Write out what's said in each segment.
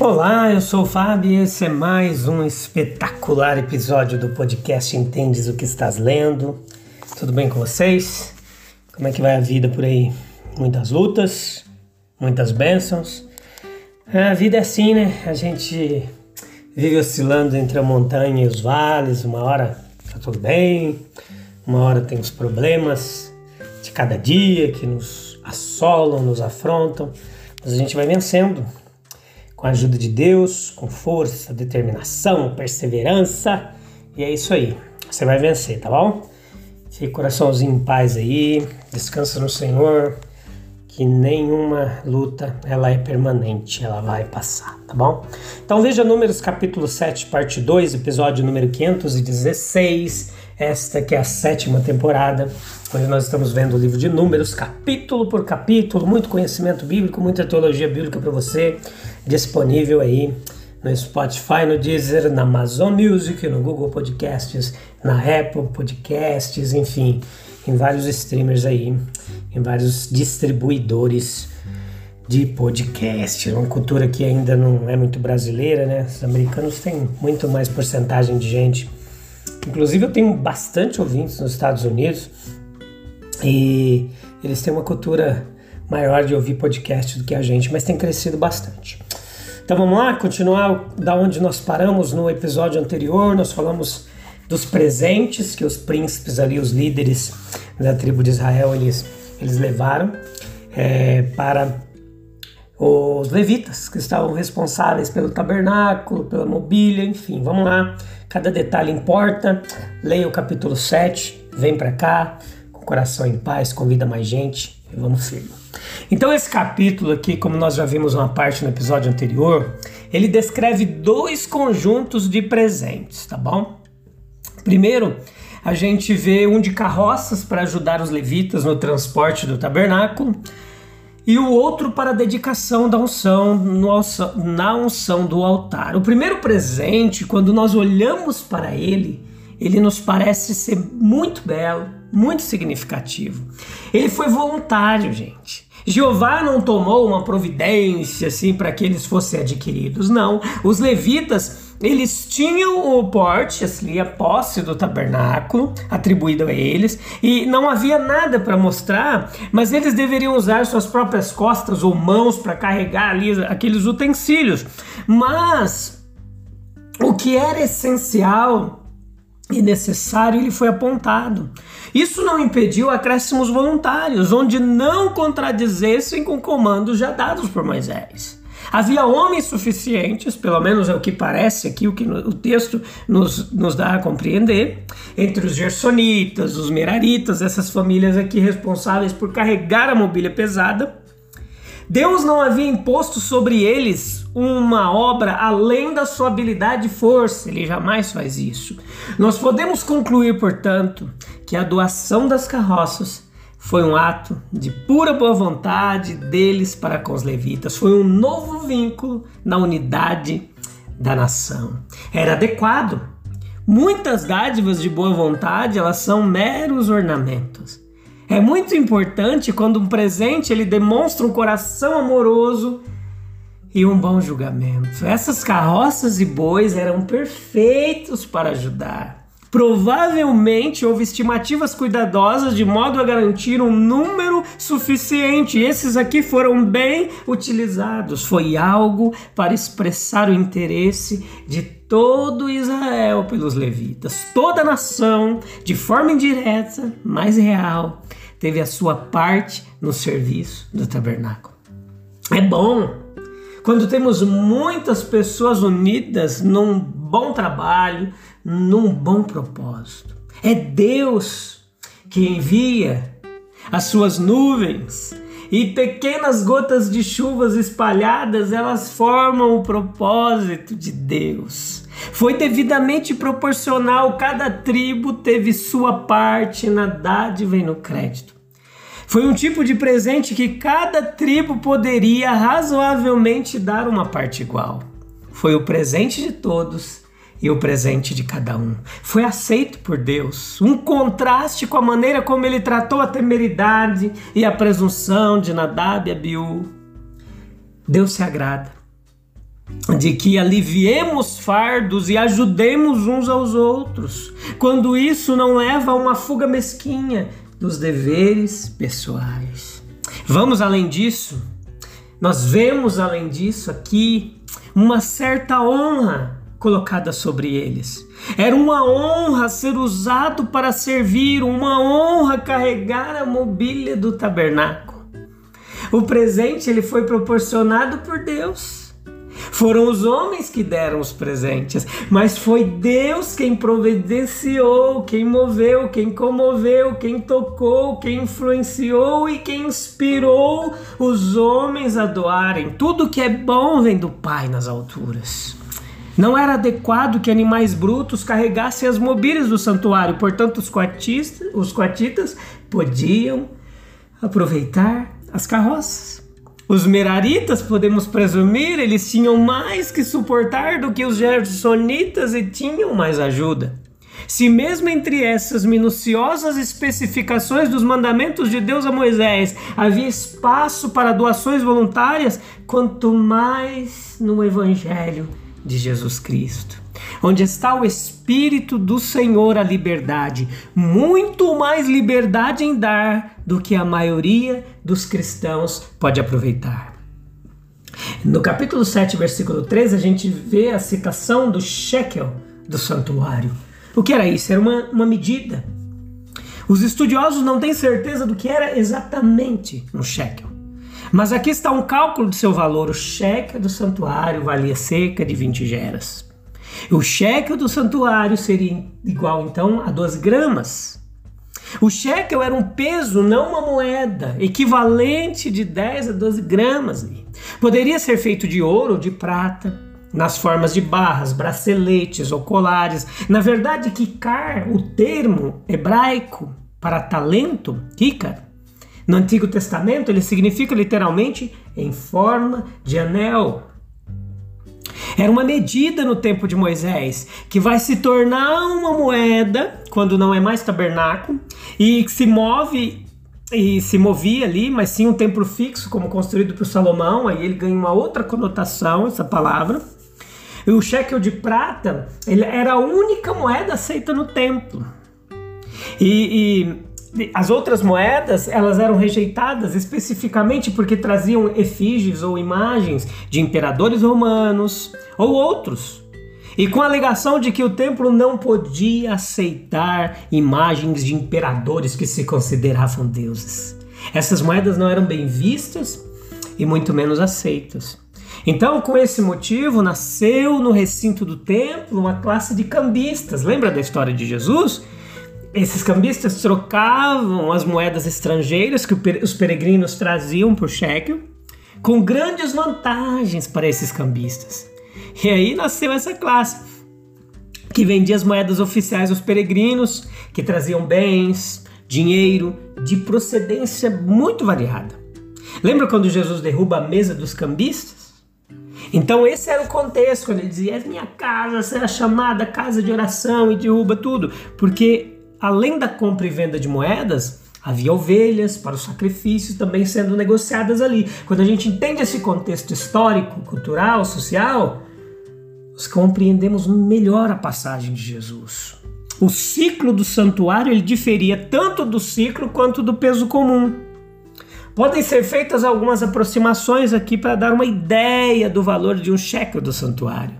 Olá, eu sou o Fábio e esse é mais um espetacular episódio do podcast Entendes o que estás lendo. Tudo bem com vocês? Como é que vai a vida por aí? Muitas lutas, muitas bênçãos. A vida é assim, né? A gente vive oscilando entre a montanha e os vales. Uma hora tá tudo bem, uma hora tem os problemas de cada dia que nos assolam, nos afrontam, mas a gente vai vencendo com a ajuda de Deus, com força, determinação, perseverança. E é isso aí. Você vai vencer, tá bom? Fique coraçãozinho em paz aí, descansa no Senhor, que nenhuma luta ela é permanente, ela vai passar, tá bom? Então veja Números capítulo 7, parte 2, episódio número 516, esta que é a sétima temporada, onde nós estamos vendo o livro de Números, capítulo por capítulo, muito conhecimento bíblico, muita teologia bíblica para você, disponível aí no Spotify, no Deezer, na Amazon Music, no Google Podcasts, na Apple Podcasts, enfim, em vários streamers aí, em vários distribuidores de podcast. Uma cultura que ainda não é muito brasileira, né? Os americanos têm muito mais porcentagem de gente. Inclusive eu tenho bastante ouvintes nos Estados Unidos e eles têm uma cultura maior de ouvir podcast do que a gente, mas tem crescido bastante. Então vamos lá, continuar da onde nós paramos no episódio anterior. Nós falamos dos presentes que os príncipes ali, os líderes da tribo de Israel, eles, eles levaram é, para os levitas, que estavam responsáveis pelo tabernáculo, pela mobília, enfim, vamos lá. Cada detalhe importa. Leia o capítulo 7, vem para cá, com o coração em paz, convida mais gente e vamos firme. Então, esse capítulo aqui, como nós já vimos uma parte no episódio anterior, ele descreve dois conjuntos de presentes, tá bom? Primeiro, a gente vê um de carroças para ajudar os levitas no transporte do tabernáculo e o outro para a dedicação da unção no, na unção do altar. O primeiro presente, quando nós olhamos para ele, ele nos parece ser muito belo, muito significativo. Ele foi voluntário, gente. Jeová não tomou uma providência assim para que eles fossem adquiridos, não. Os levitas eles tinham o porte, assim, a posse do tabernáculo atribuído a eles, e não havia nada para mostrar, mas eles deveriam usar suas próprias costas ou mãos para carregar ali aqueles utensílios. Mas o que era essencial e necessário, ele foi apontado. Isso não impediu acréscimos voluntários, onde não contradizessem com comandos já dados por Moisés. Havia homens suficientes, pelo menos é o que parece aqui, o que o texto nos, nos dá a compreender, entre os gersonitas, os meraritas, essas famílias aqui responsáveis por carregar a mobília pesada, Deus não havia imposto sobre eles uma obra além da sua habilidade e força, ele jamais faz isso. Nós podemos concluir, portanto, que a doação das carroças foi um ato de pura boa vontade deles para com os levitas, foi um novo vínculo na unidade da nação. Era adequado. Muitas dádivas de boa vontade, elas são meros ornamentos. É muito importante quando um presente ele demonstra um coração amoroso e um bom julgamento. Essas carroças e bois eram perfeitos para ajudar. Provavelmente houve estimativas cuidadosas de modo a garantir um número suficiente. Esses aqui foram bem utilizados. Foi algo para expressar o interesse de todo Israel pelos levitas. Toda a nação, de forma indireta, mas real, teve a sua parte no serviço do tabernáculo. É bom quando temos muitas pessoas unidas num bom trabalho, num bom propósito. É Deus que envia as suas nuvens e pequenas gotas de chuvas espalhadas, elas formam o propósito de Deus. Foi devidamente proporcional, cada tribo teve sua parte na dádiva e no crédito. Foi um tipo de presente que cada tribo poderia razoavelmente dar uma parte igual. Foi o presente de todos e o presente de cada um. Foi aceito por Deus, um contraste com a maneira como ele tratou a temeridade e a presunção de Nadab e Abiú. Deus se agrada de que aliviemos fardos e ajudemos uns aos outros, quando isso não leva a uma fuga mesquinha dos deveres pessoais. Vamos além disso, nós vemos além disso aqui uma certa honra colocada sobre eles. Era uma honra ser usado para servir, uma honra carregar a mobília do tabernáculo. O presente ele foi proporcionado por Deus. Foram os homens que deram os presentes, mas foi Deus quem providenciou, quem moveu, quem comoveu, quem tocou, quem influenciou e quem inspirou os homens a doarem. Tudo que é bom vem do Pai nas alturas. Não era adequado que animais brutos carregassem as mobílias do santuário, portanto, os quartistas, os quartitas podiam aproveitar as carroças. Os meraritas, podemos presumir, eles tinham mais que suportar do que os gersonitas e tinham mais ajuda. Se mesmo entre essas minuciosas especificações dos mandamentos de Deus a Moisés havia espaço para doações voluntárias, quanto mais no Evangelho de Jesus Cristo. Onde está o Espírito do Senhor, a liberdade. Muito mais liberdade em dar do que a maioria dos cristãos pode aproveitar. No capítulo 7, versículo 13, a gente vê a citação do shekel do santuário. O que era isso? Era uma, uma medida. Os estudiosos não têm certeza do que era exatamente um shekel. Mas aqui está um cálculo de seu valor. O cheque do santuário valia cerca de 20 geras. O cheque do santuário seria igual então a 12 gramas. O shekel era um peso, não uma moeda, equivalente de 10 a 12 gramas. Poderia ser feito de ouro ou de prata, nas formas de barras, braceletes ou colares. Na verdade, kikar, o termo hebraico para talento, kikar, no Antigo Testamento, ele significa literalmente em forma de anel. Era uma medida no tempo de Moisés que vai se tornar uma moeda quando não é mais tabernáculo e se move e se movia ali, mas sim um templo fixo como construído por Salomão, aí ele ganha uma outra conotação essa palavra. E o shekel de prata, ele era a única moeda aceita no templo. E, e as outras moedas elas eram rejeitadas especificamente porque traziam efígies ou imagens de imperadores romanos ou outros. E com a alegação de que o templo não podia aceitar imagens de imperadores que se consideravam deuses. Essas moedas não eram bem vistas e muito menos aceitas. Então, com esse motivo, nasceu no recinto do templo uma classe de cambistas. Lembra da história de Jesus? Esses cambistas trocavam as moedas estrangeiras que os peregrinos traziam por shekel, com grandes vantagens para esses cambistas. E aí nasceu essa classe que vendia as moedas oficiais aos peregrinos, que traziam bens, dinheiro de procedência muito variada. Lembra quando Jesus derruba a mesa dos cambistas? Então esse era o contexto quando ele dizia: "É minha casa será chamada casa de oração" e derruba tudo, porque além da compra e venda de moedas, havia ovelhas para os sacrifícios também sendo negociadas ali. Quando a gente entende esse contexto histórico, cultural, social, nós compreendemos melhor a passagem de Jesus. O ciclo do santuário ele diferia tanto do ciclo quanto do peso comum. Podem ser feitas algumas aproximações aqui para dar uma ideia do valor de um shekel do santuário,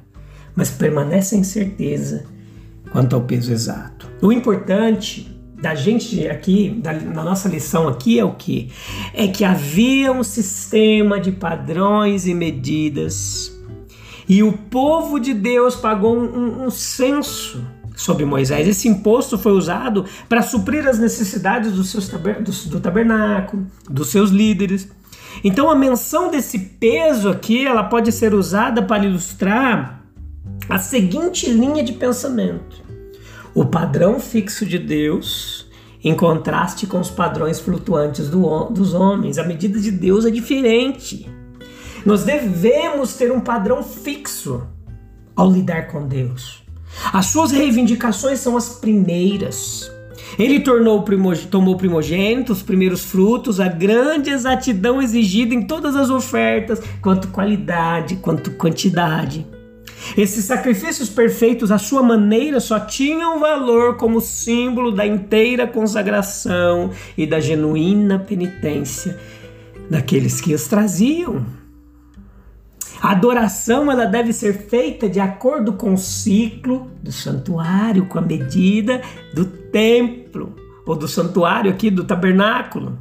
mas permanece a incerteza quanto ao peso exato. O importante da gente aqui, da, na nossa lição aqui é o que? É que havia um sistema de padrões e medidas e o povo de Deus pagou um, um censo sobre Moisés. Esse imposto foi usado para suprir as necessidades do, seus taber, do, do tabernáculo, dos seus líderes. Então a menção desse peso aqui, ela pode ser usada para ilustrar a seguinte linha de pensamento: o padrão fixo de Deus em contraste com os padrões flutuantes do, dos homens. A medida de Deus é diferente. Nós devemos ter um padrão fixo ao lidar com Deus. As suas reivindicações são as primeiras. Ele tornou tomou primogênito, os primeiros frutos, a grande exatidão exigida em todas as ofertas, quanto qualidade, quanto quantidade. Esses sacrifícios perfeitos, à sua maneira, só tinham valor como símbolo da inteira consagração e da genuína penitência daqueles que os traziam. A adoração ela deve ser feita de acordo com o ciclo do santuário, com a medida do templo, ou do santuário aqui do tabernáculo.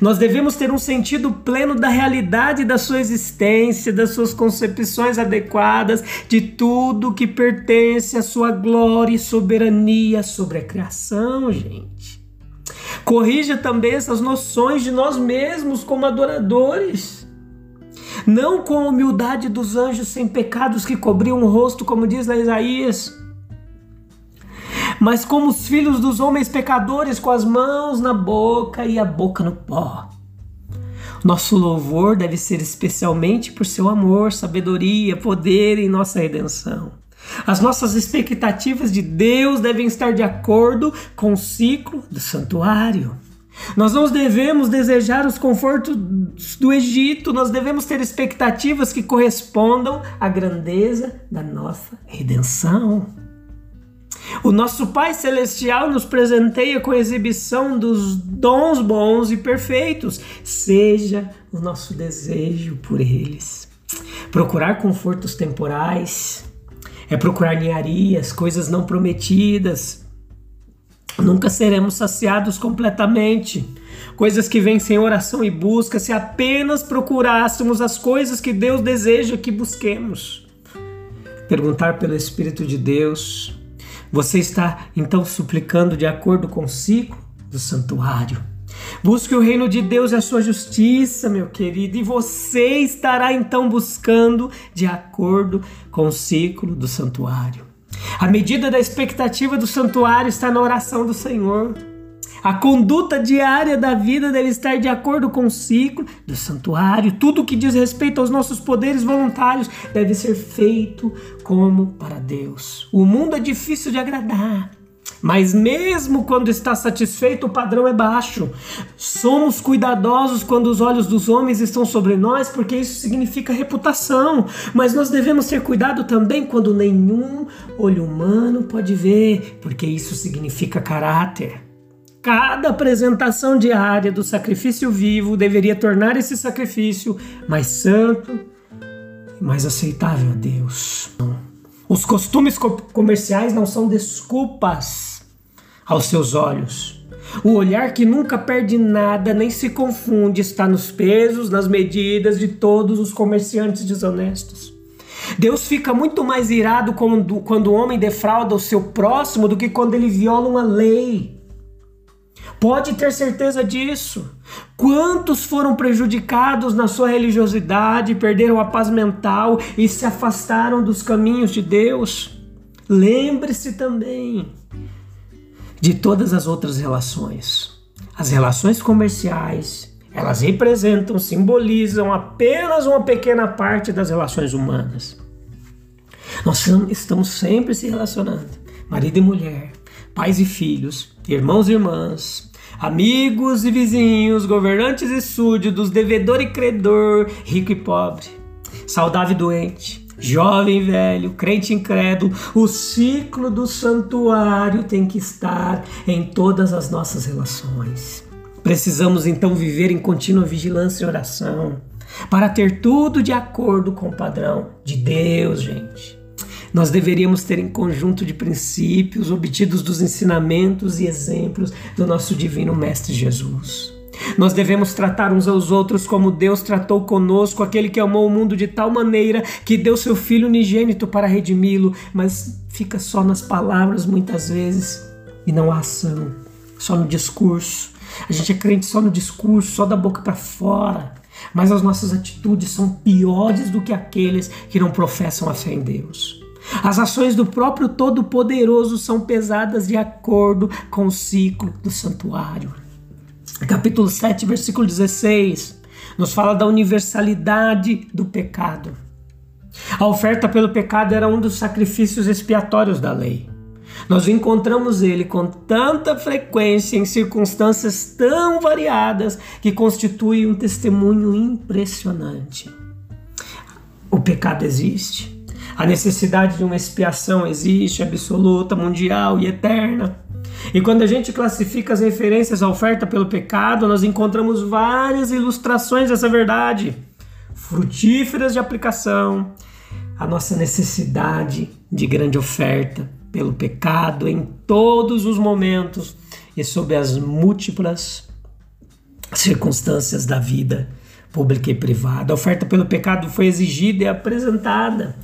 Nós devemos ter um sentido pleno da realidade da sua existência, das suas concepções adequadas, de tudo que pertence à sua glória e soberania sobre a criação, gente. Corrija também essas noções de nós mesmos como adoradores não com a humildade dos anjos sem pecados que cobriam o rosto, como diz lá Isaías, mas como os filhos dos homens pecadores, com as mãos na boca e a boca no pó. Nosso louvor deve ser especialmente por seu amor, sabedoria, poder em nossa redenção. As nossas expectativas de Deus devem estar de acordo com o ciclo do santuário. Nós não devemos desejar os confortos do Egito, nós devemos ter expectativas que correspondam à grandeza da nossa redenção. O nosso Pai Celestial nos presenteia com a exibição dos dons bons e perfeitos, seja o nosso desejo por eles. Procurar confortos temporais é procurar ninharias, coisas não prometidas, Nunca seremos saciados completamente. Coisas que vêm sem oração e busca, se apenas procurássemos as coisas que Deus deseja que busquemos. Perguntar pelo Espírito de Deus. Você está então suplicando de acordo com o ciclo do santuário. Busque o reino de Deus e a sua justiça, meu querido, e você estará então buscando de acordo com o ciclo do santuário. A medida da expectativa do santuário está na oração do Senhor. A conduta diária da vida deve estar de acordo com o ciclo do santuário. Tudo que diz respeito aos nossos poderes voluntários deve ser feito como para Deus. O mundo é difícil de agradar. Mas mesmo quando está satisfeito, o padrão é baixo. Somos cuidadosos quando os olhos dos homens estão sobre nós, porque isso significa reputação. Mas nós devemos ter cuidado também quando nenhum olho humano pode ver, porque isso significa caráter. Cada apresentação diária do sacrifício vivo deveria tornar esse sacrifício mais santo e mais aceitável a Deus. Os costumes comerciais não são desculpas aos seus olhos. O olhar que nunca perde nada nem se confunde está nos pesos, nas medidas de todos os comerciantes desonestos. Deus fica muito mais irado quando, quando o homem defrauda o seu próximo do que quando ele viola uma lei. Pode ter certeza disso. Quantos foram prejudicados na sua religiosidade, perderam a paz mental e se afastaram dos caminhos de Deus? Lembre-se também de todas as outras relações. As relações comerciais, elas representam, simbolizam apenas uma pequena parte das relações humanas. Nós estamos sempre se relacionando, marido e mulher, pais e filhos, irmãos e irmãs, amigos e vizinhos, governantes e súditos, devedor e credor, rico e pobre, saudável e doente, jovem e velho, crente e incrédulo, o ciclo do santuário tem que estar em todas as nossas relações. Precisamos então viver em contínua vigilância e oração para ter tudo de acordo com o padrão de Deus, gente. Nós deveríamos ter em conjunto de princípios obtidos dos ensinamentos e exemplos do nosso divino Mestre Jesus. Nós devemos tratar uns aos outros como Deus tratou conosco, aquele que amou o mundo de tal maneira que deu seu Filho unigênito para redimi-lo, mas fica só nas palavras muitas vezes e não há ação, só no discurso. A gente é crente só no discurso, só da boca para fora, mas as nossas atitudes são piores do que aqueles que não professam a fé em Deus. As ações do próprio Todo-Poderoso são pesadas de acordo com o ciclo do santuário capítulo 7, versículo 16, nos fala da universalidade do pecado. A oferta pelo pecado era um dos sacrifícios expiatórios da lei. Nós encontramos ele com tanta frequência em circunstâncias tão variadas que constitui um testemunho impressionante. O pecado existe. A necessidade de uma expiação existe, absoluta, mundial e eterna. E quando a gente classifica as referências à oferta pelo pecado, nós encontramos várias ilustrações dessa verdade, frutíferas de aplicação, a nossa necessidade de grande oferta pelo pecado em todos os momentos e sob as múltiplas circunstâncias da vida pública e privada. A oferta pelo pecado foi exigida e apresentada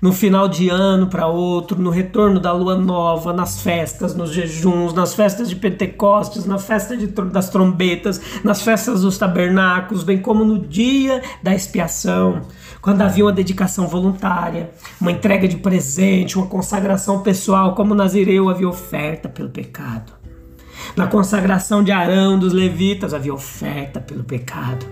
no final de ano para outro, no retorno da lua nova, nas festas, nos jejuns, nas festas de Pentecostes, na festa de, das trombetas, nas festas dos tabernáculos, bem como no dia da expiação, quando havia uma dedicação voluntária, uma entrega de presente, uma consagração pessoal, como Nazireu havia oferta pelo pecado. Na consagração de Arão, dos levitas, havia oferta pelo pecado.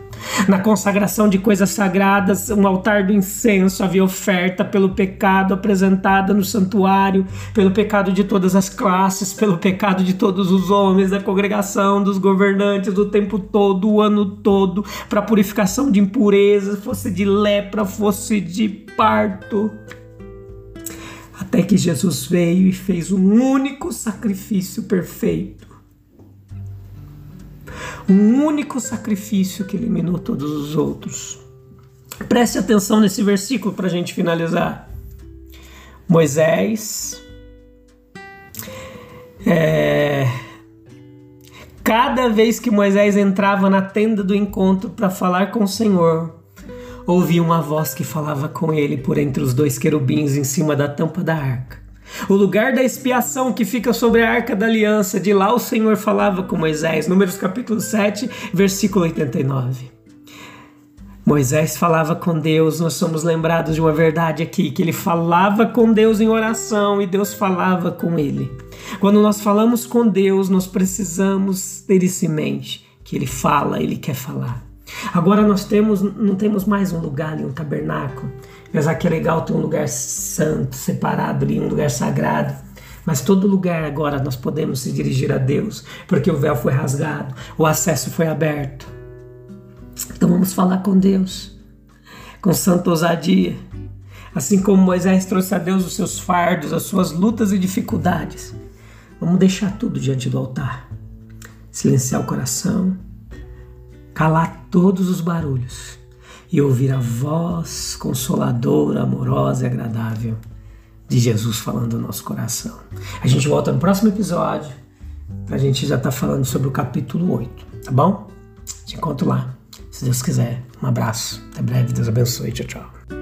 Na consagração de coisas sagradas, um altar do incenso havia oferta pelo pecado apresentada no santuário, pelo pecado de todas as classes, pelo pecado de todos os homens da congregação, dos governantes do tempo todo, o ano todo, para purificação de impurezas, fosse de lepra, fosse de parto. Até que Jesus veio e fez um único sacrifício perfeito um único sacrifício que eliminou todos os outros. Preste atenção nesse versículo para a gente finalizar. Moisés, é, cada vez que Moisés entrava na tenda do encontro para falar com o Senhor, ouvia uma voz que falava com ele por entre os dois querubins em cima da tampa da arca. O lugar da expiação que fica sobre a arca da aliança, de lá o Senhor falava com Moisés, Números capítulo 7, versículo 89. Moisés falava com Deus, nós somos lembrados de uma verdade aqui, que ele falava com Deus em oração e Deus falava com ele. Quando nós falamos com Deus, nós precisamos ter isso em mente, que ele fala, ele quer falar. Agora nós temos, não temos mais um lugar um tabernáculo. Apesar que é legal ter um lugar santo, separado ali, um lugar sagrado. Mas todo lugar agora nós podemos se dirigir a Deus, porque o véu foi rasgado, o acesso foi aberto. Então vamos falar com Deus, com santa ousadia. Assim como Moisés trouxe a Deus os seus fardos, as suas lutas e dificuldades. Vamos deixar tudo diante do altar. Silenciar o coração calar todos os barulhos e ouvir a voz consoladora, amorosa e agradável de Jesus falando no nosso coração. A gente volta no próximo episódio. A gente já está falando sobre o capítulo 8, tá bom? Te encontro lá, se Deus quiser. Um abraço. Até breve. Deus abençoe. Tchau, tchau.